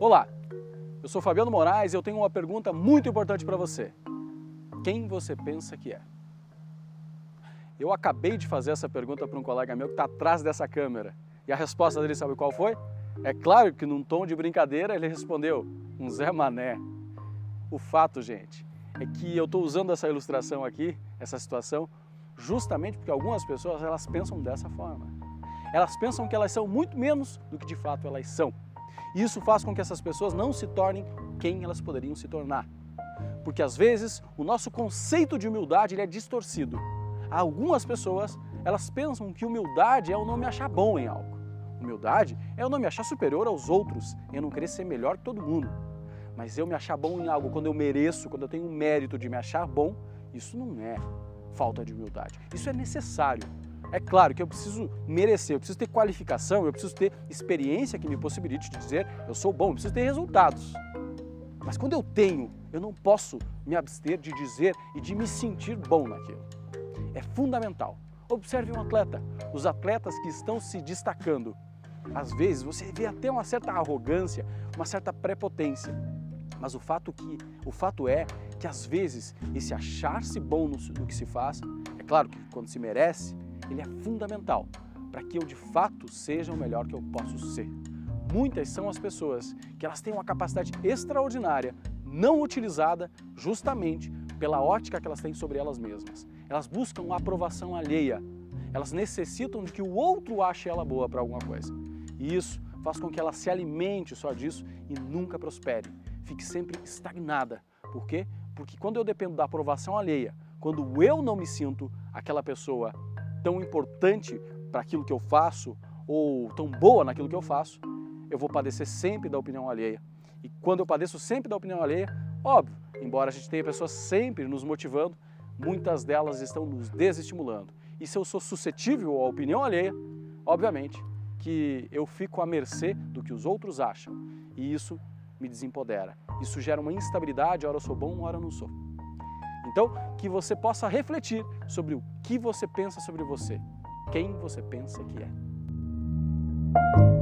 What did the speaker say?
Olá, eu sou Fabiano Moraes e eu tenho uma pergunta muito importante para você. Quem você pensa que é? Eu acabei de fazer essa pergunta para um colega meu que está atrás dessa câmera e a resposta dele sabe qual foi? É claro que num tom de brincadeira ele respondeu, um Zé Mané. O fato, gente, é que eu estou usando essa ilustração aqui, essa situação, justamente porque algumas pessoas elas pensam dessa forma. Elas pensam que elas são muito menos do que de fato elas são. E isso faz com que essas pessoas não se tornem quem elas poderiam se tornar. Porque às vezes o nosso conceito de humildade é distorcido. Algumas pessoas, elas pensam que humildade é o não me achar bom em algo. Humildade é eu não me achar superior aos outros, eu não querer ser melhor que todo mundo. Mas eu me achar bom em algo quando eu mereço, quando eu tenho o mérito de me achar bom, isso não é falta de humildade. Isso é necessário. É claro que eu preciso merecer, eu preciso ter qualificação, eu preciso ter experiência que me possibilite dizer eu sou bom, eu preciso ter resultados. Mas quando eu tenho, eu não posso me abster de dizer e de me sentir bom naquilo. É fundamental. Observe um atleta, os atletas que estão se destacando. Às vezes você vê até uma certa arrogância, uma certa prepotência. Mas o fato, que, o fato é que às vezes esse achar-se bom no, no que se faz, é claro que quando se merece, ele é fundamental para que eu de fato seja o melhor que eu posso ser. Muitas são as pessoas que elas têm uma capacidade extraordinária, não utilizada justamente pela ótica que elas têm sobre elas mesmas. Elas buscam a aprovação alheia. Elas necessitam de que o outro ache ela boa para alguma coisa. E isso faz com que ela se alimente só disso e nunca prospere. Fique sempre estagnada. Por quê? Porque quando eu dependo da aprovação alheia, quando eu não me sinto aquela pessoa tão importante para aquilo que eu faço ou tão boa naquilo que eu faço, eu vou padecer sempre da opinião alheia. E quando eu padeço sempre da opinião alheia, óbvio, embora a gente tenha pessoas sempre nos motivando, muitas delas estão nos desestimulando. E se eu sou suscetível à opinião alheia, obviamente que eu fico à mercê do que os outros acham. E isso me desempodera. Isso gera uma instabilidade, ora eu sou bom, ora eu não sou. Então, que você possa refletir sobre o que você pensa sobre você, quem você pensa que é.